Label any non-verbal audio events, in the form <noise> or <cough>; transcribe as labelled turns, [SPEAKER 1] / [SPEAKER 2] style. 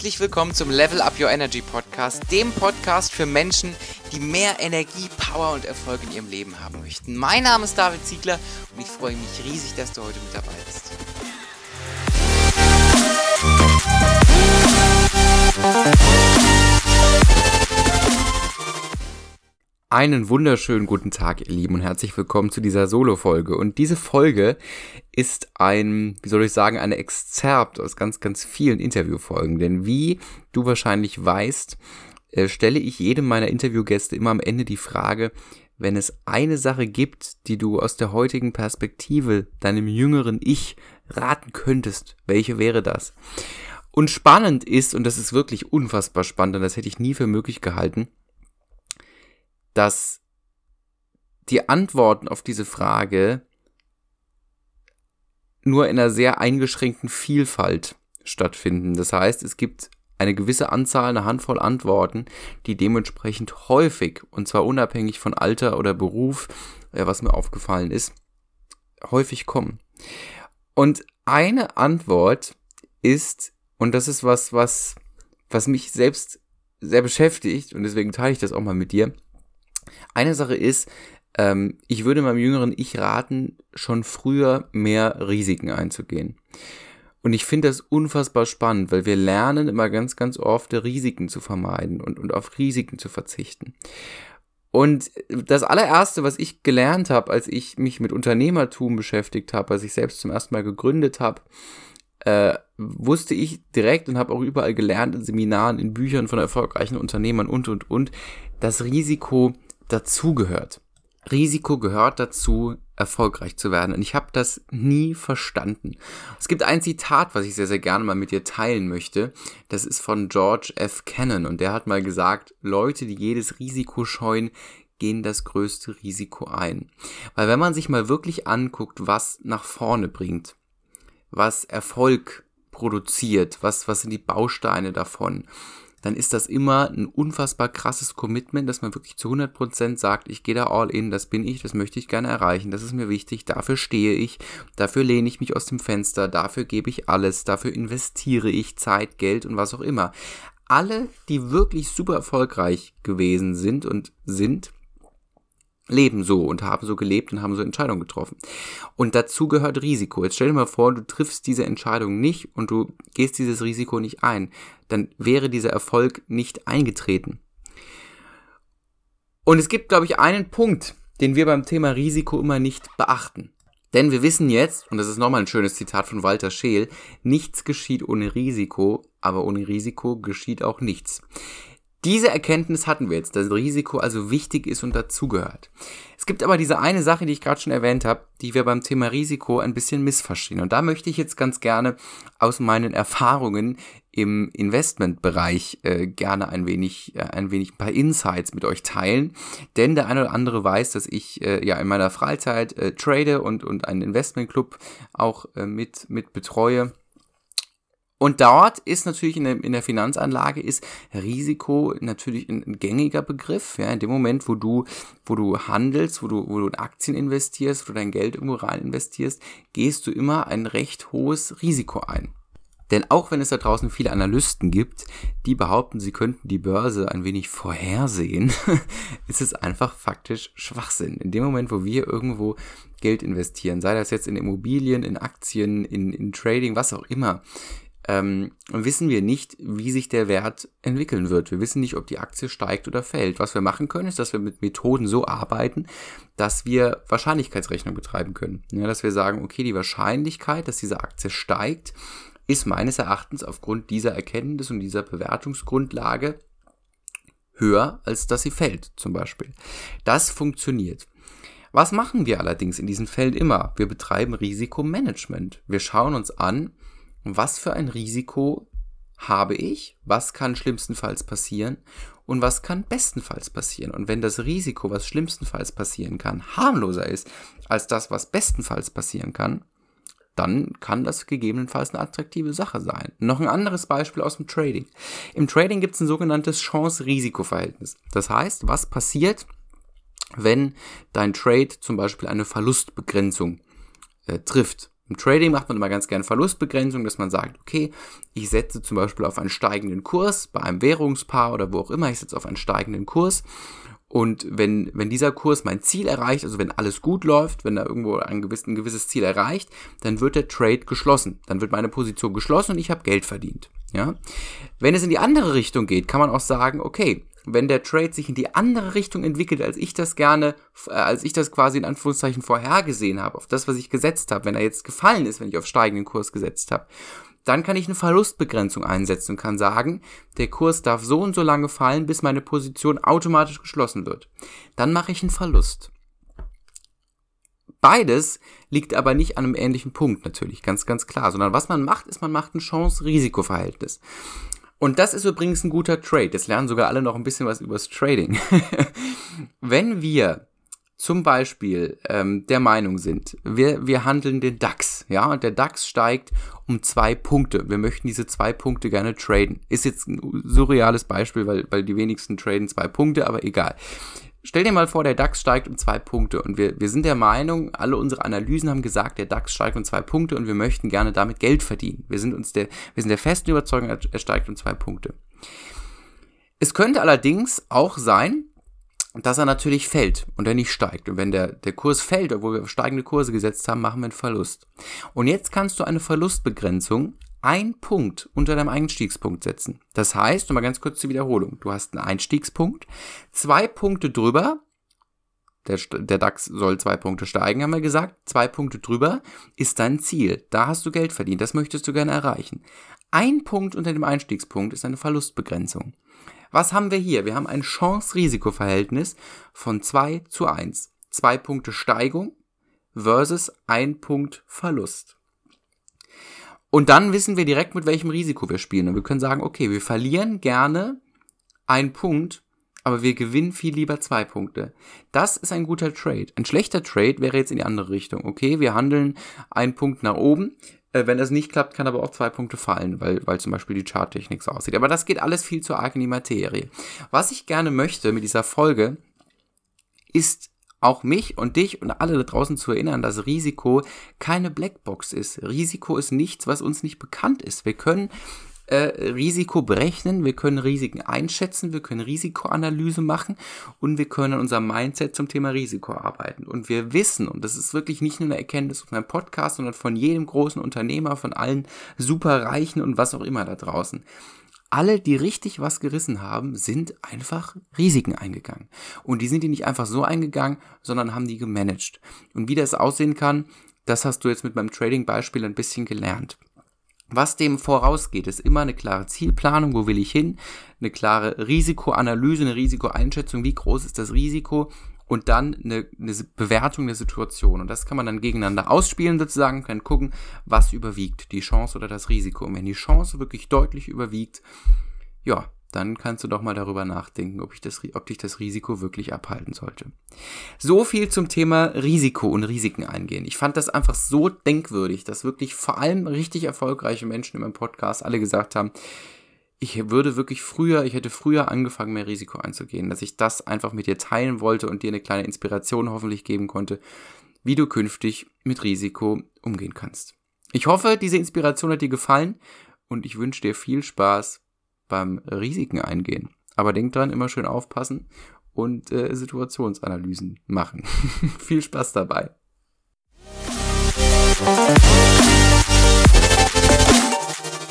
[SPEAKER 1] Herzlich willkommen zum Level Up Your Energy Podcast, dem Podcast für Menschen, die mehr Energie, Power und Erfolg in ihrem Leben haben möchten. Mein Name ist David Ziegler und ich freue mich riesig, dass du heute mit dabei bist. Einen wunderschönen guten Tag, ihr Lieben, und herzlich willkommen zu dieser Solo-Folge. Und diese Folge ist ein, wie soll ich sagen, eine Exzerpt aus ganz, ganz vielen Interviewfolgen. Denn wie du wahrscheinlich weißt, äh, stelle ich jedem meiner Interviewgäste immer am Ende die Frage, wenn es eine Sache gibt, die du aus der heutigen Perspektive deinem jüngeren Ich raten könntest, welche wäre das? Und spannend ist, und das ist wirklich unfassbar spannend, und das hätte ich nie für möglich gehalten, dass die Antworten auf diese Frage nur in einer sehr eingeschränkten Vielfalt stattfinden. Das heißt, es gibt eine gewisse Anzahl, eine Handvoll Antworten, die dementsprechend häufig, und zwar unabhängig von Alter oder Beruf, äh, was mir aufgefallen ist, häufig kommen. Und eine Antwort ist, und das ist was, was, was mich selbst sehr beschäftigt, und deswegen teile ich das auch mal mit dir, eine Sache ist, ähm, ich würde meinem jüngeren Ich raten, schon früher mehr Risiken einzugehen. Und ich finde das unfassbar spannend, weil wir lernen immer ganz, ganz oft, Risiken zu vermeiden und, und auf Risiken zu verzichten. Und das allererste, was ich gelernt habe, als ich mich mit Unternehmertum beschäftigt habe, als ich selbst zum ersten Mal gegründet habe, äh, wusste ich direkt und habe auch überall gelernt in Seminaren, in Büchern von erfolgreichen Unternehmern und, und, und, das Risiko dazugehört. Risiko gehört dazu, erfolgreich zu werden. Und ich habe das nie verstanden. Es gibt ein Zitat, was ich sehr, sehr gerne mal mit dir teilen möchte. Das ist von George F. Cannon. Und der hat mal gesagt, Leute, die jedes Risiko scheuen, gehen das größte Risiko ein. Weil wenn man sich mal wirklich anguckt, was nach vorne bringt, was Erfolg produziert, was, was sind die Bausteine davon, dann ist das immer ein unfassbar krasses Commitment, dass man wirklich zu 100% sagt, ich gehe da all in, das bin ich, das möchte ich gerne erreichen, das ist mir wichtig, dafür stehe ich, dafür lehne ich mich aus dem Fenster, dafür gebe ich alles, dafür investiere ich Zeit, Geld und was auch immer. Alle, die wirklich super erfolgreich gewesen sind und sind, leben so und haben so gelebt und haben so Entscheidungen getroffen. Und dazu gehört Risiko. Jetzt stell dir mal vor, du triffst diese Entscheidung nicht und du gehst dieses Risiko nicht ein. Dann wäre dieser Erfolg nicht eingetreten. Und es gibt, glaube ich, einen Punkt, den wir beim Thema Risiko immer nicht beachten. Denn wir wissen jetzt, und das ist nochmal ein schönes Zitat von Walter Scheel, nichts geschieht ohne Risiko, aber ohne Risiko geschieht auch nichts. Diese Erkenntnis hatten wir jetzt, dass Risiko also wichtig ist und dazugehört. Es gibt aber diese eine Sache, die ich gerade schon erwähnt habe, die wir beim Thema Risiko ein bisschen missverstehen. Und da möchte ich jetzt ganz gerne aus meinen Erfahrungen im Investmentbereich äh, gerne ein wenig, äh, ein wenig ein paar Insights mit euch teilen. Denn der eine oder andere weiß, dass ich äh, ja in meiner Freizeit äh, trade und, und einen Investmentclub auch äh, mit, mit betreue. Und dort ist natürlich in der, in der Finanzanlage ist Risiko natürlich ein, ein, gängiger Begriff. Ja, in dem Moment, wo du, wo du handelst, wo du, wo du in Aktien investierst, wo du dein Geld irgendwo rein investierst, gehst du immer ein recht hohes Risiko ein. Denn auch wenn es da draußen viele Analysten gibt, die behaupten, sie könnten die Börse ein wenig vorhersehen, <laughs> ist es einfach faktisch Schwachsinn. In dem Moment, wo wir irgendwo Geld investieren, sei das jetzt in Immobilien, in Aktien, in, in Trading, was auch immer, ähm, wissen wir nicht, wie sich der Wert entwickeln wird. Wir wissen nicht, ob die Aktie steigt oder fällt. Was wir machen können, ist, dass wir mit Methoden so arbeiten, dass wir Wahrscheinlichkeitsrechnung betreiben können. Ja, dass wir sagen, okay, die Wahrscheinlichkeit, dass diese Aktie steigt, ist meines Erachtens aufgrund dieser Erkenntnis und dieser Bewertungsgrundlage höher, als dass sie fällt, zum Beispiel. Das funktioniert. Was machen wir allerdings in diesen Fällen immer? Wir betreiben Risikomanagement. Wir schauen uns an, was für ein Risiko habe ich, was kann schlimmstenfalls passieren und was kann bestenfalls passieren. Und wenn das Risiko, was schlimmstenfalls passieren kann, harmloser ist als das, was bestenfalls passieren kann, dann kann das gegebenenfalls eine attraktive Sache sein. Noch ein anderes Beispiel aus dem Trading. Im Trading gibt es ein sogenanntes Chance-Risiko-Verhältnis. Das heißt, was passiert, wenn dein Trade zum Beispiel eine Verlustbegrenzung äh, trifft? Im Trading macht man immer ganz gerne Verlustbegrenzung, dass man sagt, okay, ich setze zum Beispiel auf einen steigenden Kurs bei einem Währungspaar oder wo auch immer, ich setze auf einen steigenden Kurs. Und wenn, wenn dieser Kurs mein Ziel erreicht, also wenn alles gut läuft, wenn er irgendwo ein, gewiss, ein gewisses Ziel erreicht, dann wird der Trade geschlossen. Dann wird meine Position geschlossen und ich habe Geld verdient. Ja? Wenn es in die andere Richtung geht, kann man auch sagen, okay, wenn der Trade sich in die andere Richtung entwickelt, als ich das gerne, äh, als ich das quasi in Anführungszeichen vorhergesehen habe, auf das, was ich gesetzt habe, wenn er jetzt gefallen ist, wenn ich auf steigenden Kurs gesetzt habe, dann kann ich eine Verlustbegrenzung einsetzen und kann sagen, der Kurs darf so und so lange fallen, bis meine Position automatisch geschlossen wird. Dann mache ich einen Verlust. Beides liegt aber nicht an einem ähnlichen Punkt natürlich, ganz, ganz klar, sondern was man macht, ist, man macht ein Chance-Risiko-Verhältnis. Und das ist übrigens ein guter Trade. Jetzt lernen sogar alle noch ein bisschen was übers Trading. <laughs> Wenn wir zum Beispiel ähm, der Meinung sind, wir, wir handeln den DAX, ja, und der DAX steigt um zwei Punkte. Wir möchten diese zwei Punkte gerne traden. Ist jetzt ein surreales Beispiel, weil, weil die wenigsten traden zwei Punkte, aber egal. Stell dir mal vor, der DAX steigt um zwei Punkte und wir, wir sind der Meinung, alle unsere Analysen haben gesagt, der DAX steigt um zwei Punkte und wir möchten gerne damit Geld verdienen. Wir sind uns der, wir sind der festen Überzeugung, er steigt um zwei Punkte. Es könnte allerdings auch sein, dass er natürlich fällt und er nicht steigt. Und wenn der, der Kurs fällt, obwohl wir steigende Kurse gesetzt haben, machen wir einen Verlust. Und jetzt kannst du eine Verlustbegrenzung ein Punkt unter deinem Einstiegspunkt setzen. Das heißt, nochmal ganz kurz zur Wiederholung, du hast einen Einstiegspunkt, zwei Punkte drüber, der, der DAX soll zwei Punkte steigen, haben wir gesagt, zwei Punkte drüber ist dein Ziel. Da hast du Geld verdient, das möchtest du gerne erreichen. Ein Punkt unter dem Einstiegspunkt ist eine Verlustbegrenzung. Was haben wir hier? Wir haben ein Chance-Risiko-Verhältnis von 2 zu 1. Zwei Punkte Steigung versus ein Punkt Verlust. Und dann wissen wir direkt, mit welchem Risiko wir spielen. Und wir können sagen, okay, wir verlieren gerne einen Punkt, aber wir gewinnen viel lieber zwei Punkte. Das ist ein guter Trade. Ein schlechter Trade wäre jetzt in die andere Richtung. Okay, wir handeln einen Punkt nach oben. Äh, wenn das nicht klappt, kann aber auch zwei Punkte fallen, weil, weil zum Beispiel die Charttechnik so aussieht. Aber das geht alles viel zu arg in die Materie. Was ich gerne möchte mit dieser Folge, ist auch mich und dich und alle da draußen zu erinnern, dass Risiko keine Blackbox ist. Risiko ist nichts, was uns nicht bekannt ist. Wir können äh, Risiko berechnen, wir können Risiken einschätzen, wir können Risikoanalyse machen und wir können an unserem Mindset zum Thema Risiko arbeiten. Und wir wissen, und das ist wirklich nicht nur eine Erkenntnis auf meinem Podcast, sondern von jedem großen Unternehmer, von allen Superreichen und was auch immer da draußen alle, die richtig was gerissen haben, sind einfach Risiken eingegangen. Und die sind die nicht einfach so eingegangen, sondern haben die gemanagt. Und wie das aussehen kann, das hast du jetzt mit meinem Trading-Beispiel ein bisschen gelernt. Was dem vorausgeht, ist immer eine klare Zielplanung, wo will ich hin, eine klare Risikoanalyse, eine Risikoeinschätzung, wie groß ist das Risiko und dann eine, eine, Bewertung der Situation. Und das kann man dann gegeneinander ausspielen sozusagen, kann gucken, was überwiegt, die Chance oder das Risiko. Und wenn die Chance wirklich deutlich überwiegt, ja, dann kannst du doch mal darüber nachdenken, ob, ich das, ob dich das Risiko wirklich abhalten sollte. So viel zum Thema Risiko und Risiken eingehen. Ich fand das einfach so denkwürdig, dass wirklich vor allem richtig erfolgreiche Menschen in meinem Podcast alle gesagt haben, ich würde wirklich früher, ich hätte früher angefangen, mehr Risiko einzugehen, dass ich das einfach mit dir teilen wollte und dir eine kleine Inspiration hoffentlich geben konnte, wie du künftig mit Risiko umgehen kannst. Ich hoffe, diese Inspiration hat dir gefallen und ich wünsche dir viel Spaß beim Risiken eingehen. Aber denk dran, immer schön aufpassen und äh, Situationsanalysen machen. <laughs> viel Spaß dabei.